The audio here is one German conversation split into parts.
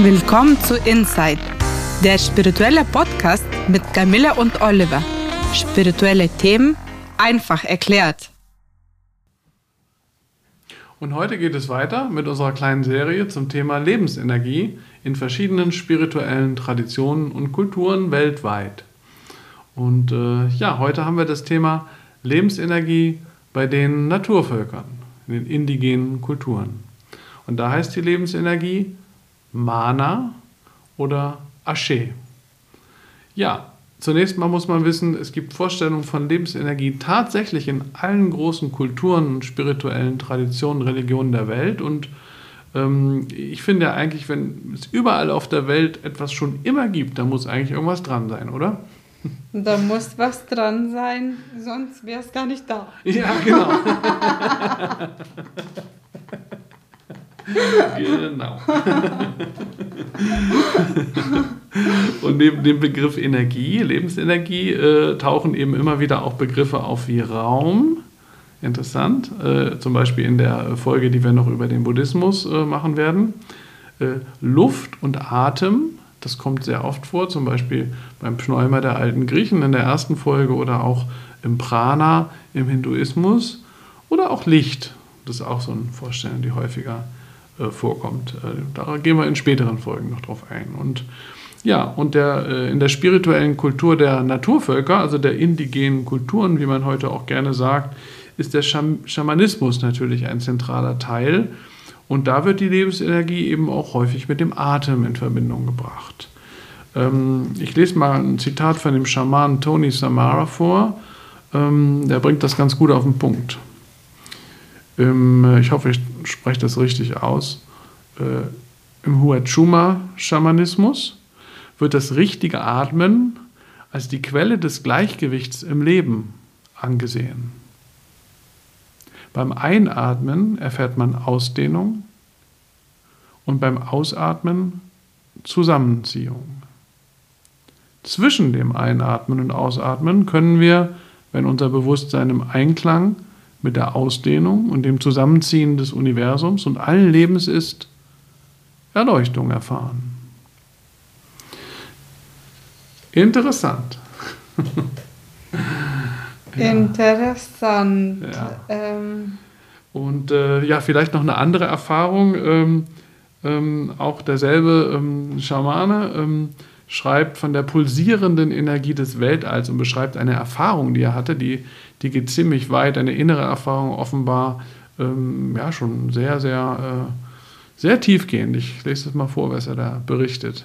Willkommen zu Inside, der spirituelle Podcast mit Camilla und Oliver. Spirituelle Themen einfach erklärt. Und heute geht es weiter mit unserer kleinen Serie zum Thema Lebensenergie in verschiedenen spirituellen Traditionen und Kulturen weltweit. Und äh, ja, heute haben wir das Thema Lebensenergie bei den Naturvölkern, in den indigenen Kulturen. Und da heißt die Lebensenergie Mana oder Ashe. Ja, zunächst mal muss man wissen, es gibt Vorstellungen von Lebensenergie tatsächlich in allen großen Kulturen, spirituellen Traditionen, Religionen der Welt. Und ähm, ich finde ja eigentlich, wenn es überall auf der Welt etwas schon immer gibt, da muss eigentlich irgendwas dran sein, oder? Da muss was dran sein, sonst wäre es gar nicht da. Ja, genau. genau. Und neben dem Begriff Energie, Lebensenergie, äh, tauchen eben immer wieder auch Begriffe auf wie Raum. Interessant. Äh, zum Beispiel in der Folge, die wir noch über den Buddhismus äh, machen werden. Äh, Luft und Atem. Das kommt sehr oft vor, zum Beispiel beim Pneuma der alten Griechen in der ersten Folge oder auch im Prana im Hinduismus oder auch Licht. Das ist auch so eine Vorstellung, die häufiger äh, vorkommt. Äh, da gehen wir in späteren Folgen noch drauf ein. Und ja, und der, äh, in der spirituellen Kultur der Naturvölker, also der indigenen Kulturen, wie man heute auch gerne sagt, ist der Scham Schamanismus natürlich ein zentraler Teil. Und da wird die Lebensenergie eben auch häufig mit dem Atem in Verbindung gebracht. Ähm, ich lese mal ein Zitat von dem Schaman Tony Samara vor. Ähm, der bringt das ganz gut auf den Punkt im, äh, ich hoffe, ich spreche das richtig aus, äh, im Huachuma-Schamanismus wird das richtige Atmen als die Quelle des Gleichgewichts im Leben angesehen. Beim Einatmen erfährt man Ausdehnung und beim Ausatmen Zusammenziehung. Zwischen dem Einatmen und Ausatmen können wir, wenn unser Bewusstsein im Einklang mit der Ausdehnung und dem Zusammenziehen des Universums und allen Lebens ist, Erleuchtung erfahren. Interessant. ja. Interessant. Ja. Ähm. Und äh, ja, vielleicht noch eine andere Erfahrung. Ähm, ähm, auch derselbe ähm, Schamane ähm, schreibt von der pulsierenden Energie des Weltalls und beschreibt eine Erfahrung, die er hatte, die die geht ziemlich weit, eine innere Erfahrung offenbar, ähm, ja, schon sehr, sehr, äh, sehr tiefgehend. Ich lese das mal vor, was er da berichtet.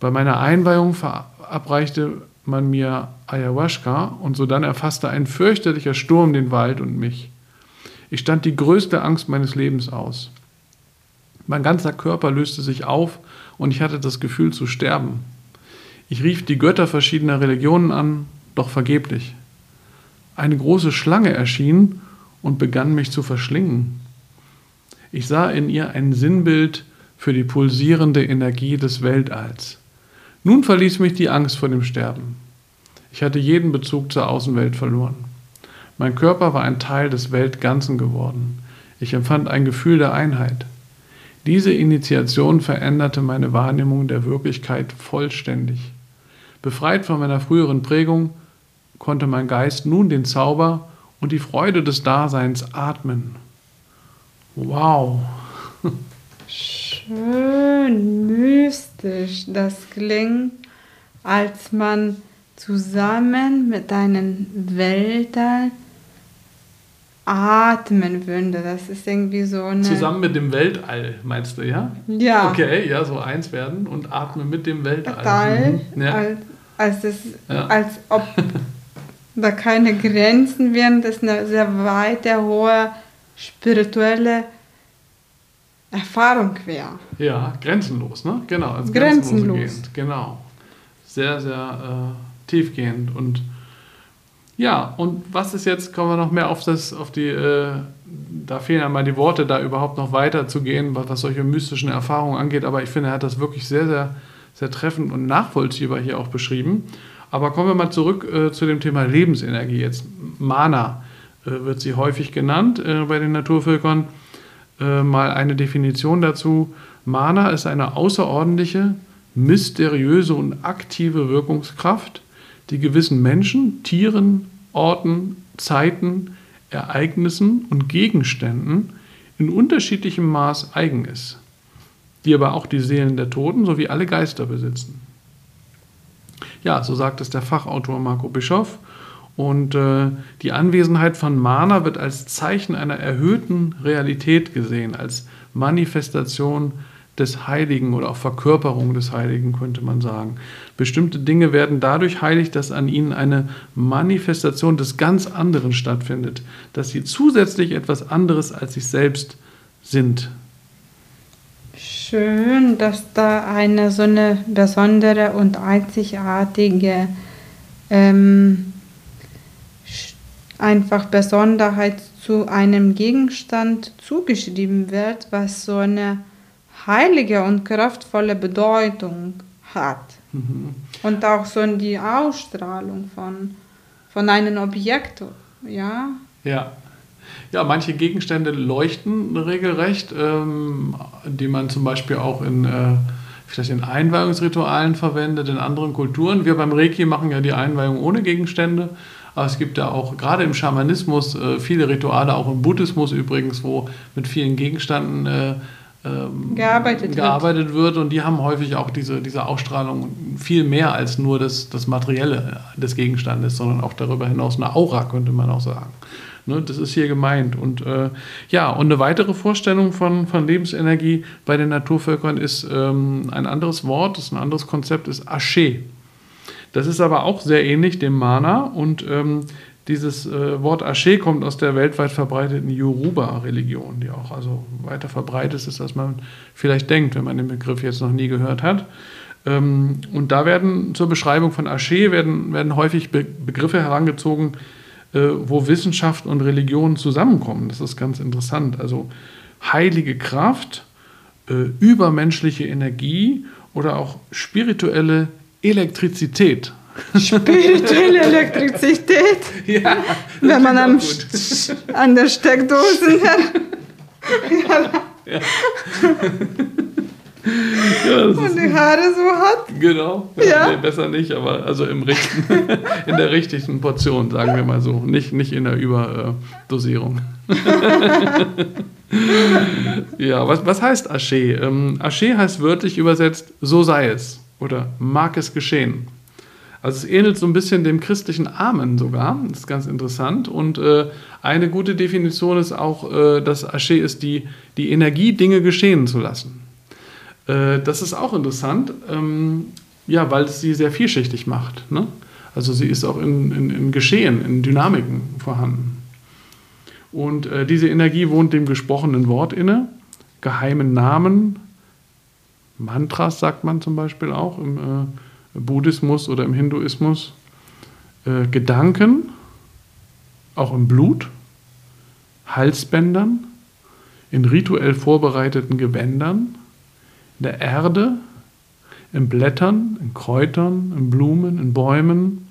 Bei meiner Einweihung verabreichte man mir Ayahuasca und sodann erfasste ein fürchterlicher Sturm den Wald und mich. Ich stand die größte Angst meines Lebens aus. Mein ganzer Körper löste sich auf und ich hatte das Gefühl zu sterben. Ich rief die Götter verschiedener Religionen an, doch vergeblich. Eine große Schlange erschien und begann mich zu verschlingen. Ich sah in ihr ein Sinnbild für die pulsierende Energie des Weltalls. Nun verließ mich die Angst vor dem Sterben. Ich hatte jeden Bezug zur Außenwelt verloren. Mein Körper war ein Teil des Weltganzen geworden. Ich empfand ein Gefühl der Einheit. Diese Initiation veränderte meine Wahrnehmung der Wirklichkeit vollständig. Befreit von meiner früheren Prägung konnte mein Geist nun den Zauber und die Freude des Daseins atmen. Wow. Schön mystisch. Das klingt, als man zusammen mit deinen Wäldern atmen würde. Das ist irgendwie so eine. Zusammen mit dem Weltall, meinst du, ja? Ja. Okay, ja, so eins werden und atmen mit dem Weltall. Teil, mhm. ja. als, als, das, ja. als ob da keine Grenzen wären, das eine sehr weite, hohe spirituelle Erfahrung wäre. Ja, grenzenlos, ne? Genau, als grenzenlos. grenzenlos genau. Sehr, sehr äh, tiefgehend. Und ja, und was ist jetzt, kommen wir noch mehr auf das, auf die, äh, da fehlen einmal die Worte, da überhaupt noch weiter zu gehen, was, was solche mystischen Erfahrungen angeht, aber ich finde, er hat das wirklich sehr, sehr, sehr treffend und nachvollziehbar hier auch beschrieben. Aber kommen wir mal zurück äh, zu dem Thema Lebensenergie. Jetzt Mana äh, wird sie häufig genannt äh, bei den Naturvölkern. Äh, mal eine Definition dazu. Mana ist eine außerordentliche, mysteriöse und aktive Wirkungskraft, die gewissen Menschen, Tieren, Orten, Zeiten, Ereignissen und Gegenständen in unterschiedlichem Maß eigen ist, die aber auch die Seelen der Toten sowie alle Geister besitzen. Ja, so sagt es der Fachautor Marco Bischoff. Und äh, die Anwesenheit von Mana wird als Zeichen einer erhöhten Realität gesehen, als Manifestation des Heiligen oder auch Verkörperung des Heiligen, könnte man sagen. Bestimmte Dinge werden dadurch heilig, dass an ihnen eine Manifestation des ganz anderen stattfindet, dass sie zusätzlich etwas anderes als sich selbst sind. Schön, dass da eine so eine besondere und einzigartige ähm, einfach Besonderheit zu einem Gegenstand zugeschrieben wird, was so eine heilige und kraftvolle Bedeutung hat. Mhm. Und auch so die Ausstrahlung von, von einem Objekt, ja. Ja. Ja, manche Gegenstände leuchten regelrecht, ähm, die man zum Beispiel auch in, äh, vielleicht in Einweihungsritualen verwendet, in anderen Kulturen. Wir beim Reiki machen ja die Einweihung ohne Gegenstände. Aber es gibt ja auch gerade im Schamanismus äh, viele Rituale, auch im Buddhismus übrigens, wo mit vielen Gegenständen äh, ähm, gearbeitet, gearbeitet wird. wird. Und die haben häufig auch diese, diese Ausstrahlung viel mehr als nur das, das Materielle des Gegenstandes, sondern auch darüber hinaus eine Aura, könnte man auch sagen. Ne, das ist hier gemeint. Und äh, ja, und eine weitere Vorstellung von, von Lebensenergie bei den Naturvölkern ist ähm, ein anderes Wort, ist ein anderes Konzept, ist Asche. Das ist aber auch sehr ähnlich dem Mana und ähm, dieses äh, Wort Asche kommt aus der weltweit verbreiteten Yoruba-Religion, die auch also weiter verbreitet ist, als man vielleicht denkt, wenn man den Begriff jetzt noch nie gehört hat. Ähm, und da werden zur Beschreibung von Asche werden, werden häufig Be Begriffe herangezogen, wo Wissenschaft und Religion zusammenkommen. Das ist ganz interessant. Also heilige Kraft, äh, übermenschliche Energie oder auch spirituelle Elektrizität. Spirituelle Elektrizität. Ja, Wenn man am an der Steckdose. ja. ja. Ja, und die Haare so hat. Genau. Ja. Nee, besser nicht, aber also im richten, in der richtigen Portion, sagen wir mal so. Nicht, nicht in der Überdosierung. ja, was, was heißt Asche? Ähm, Asche heißt wörtlich übersetzt, so sei es oder mag es geschehen. Also es ähnelt so ein bisschen dem christlichen Amen sogar. Das ist ganz interessant. Und äh, eine gute Definition ist auch, äh, dass Asche ist die, die Energie, Dinge geschehen zu lassen. Äh, das ist auch interessant, ähm, ja, weil es sie sehr vielschichtig macht. Ne? Also sie ist auch in, in, in Geschehen, in Dynamiken vorhanden. Und äh, diese Energie wohnt dem gesprochenen Wort inne, geheimen Namen, Mantras sagt man zum Beispiel auch im äh, Buddhismus oder im Hinduismus. Äh, Gedanken, auch im Blut, Halsbändern, in rituell vorbereiteten Gewändern, der Erde, in Blättern, in Kräutern, in Blumen, in Bäumen,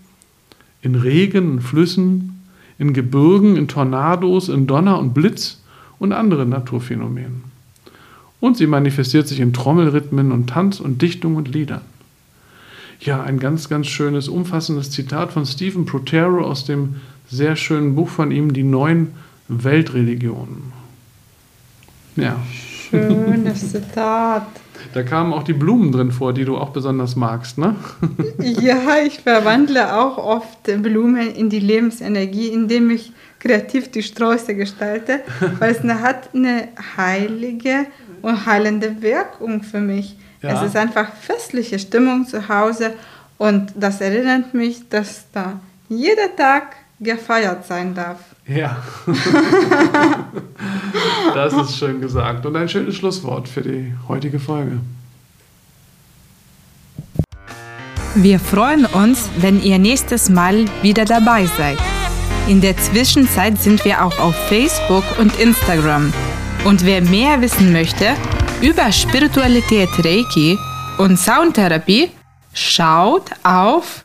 in Regen, in Flüssen, in Gebirgen, in Tornados, in Donner und Blitz und anderen Naturphänomenen. Und sie manifestiert sich in Trommelrhythmen und Tanz und Dichtung und Liedern. Ja, ein ganz, ganz schönes, umfassendes Zitat von Stephen Protero aus dem sehr schönen Buch von ihm, Die neun Weltreligionen. Ja. Schönes Zitat. Da kamen auch die Blumen drin vor, die du auch besonders magst, ne? ja, ich verwandle auch oft Blumen in die Lebensenergie, indem ich kreativ die Sträuße gestalte, weil es hat eine heilige und heilende Wirkung für mich. Ja. Es ist einfach festliche Stimmung zu Hause und das erinnert mich, dass da jeder Tag gefeiert sein darf. Ja, das ist schön gesagt und ein schönes Schlusswort für die heutige Folge. Wir freuen uns, wenn ihr nächstes Mal wieder dabei seid. In der Zwischenzeit sind wir auch auf Facebook und Instagram. Und wer mehr wissen möchte über Spiritualität Reiki und Soundtherapie, schaut auf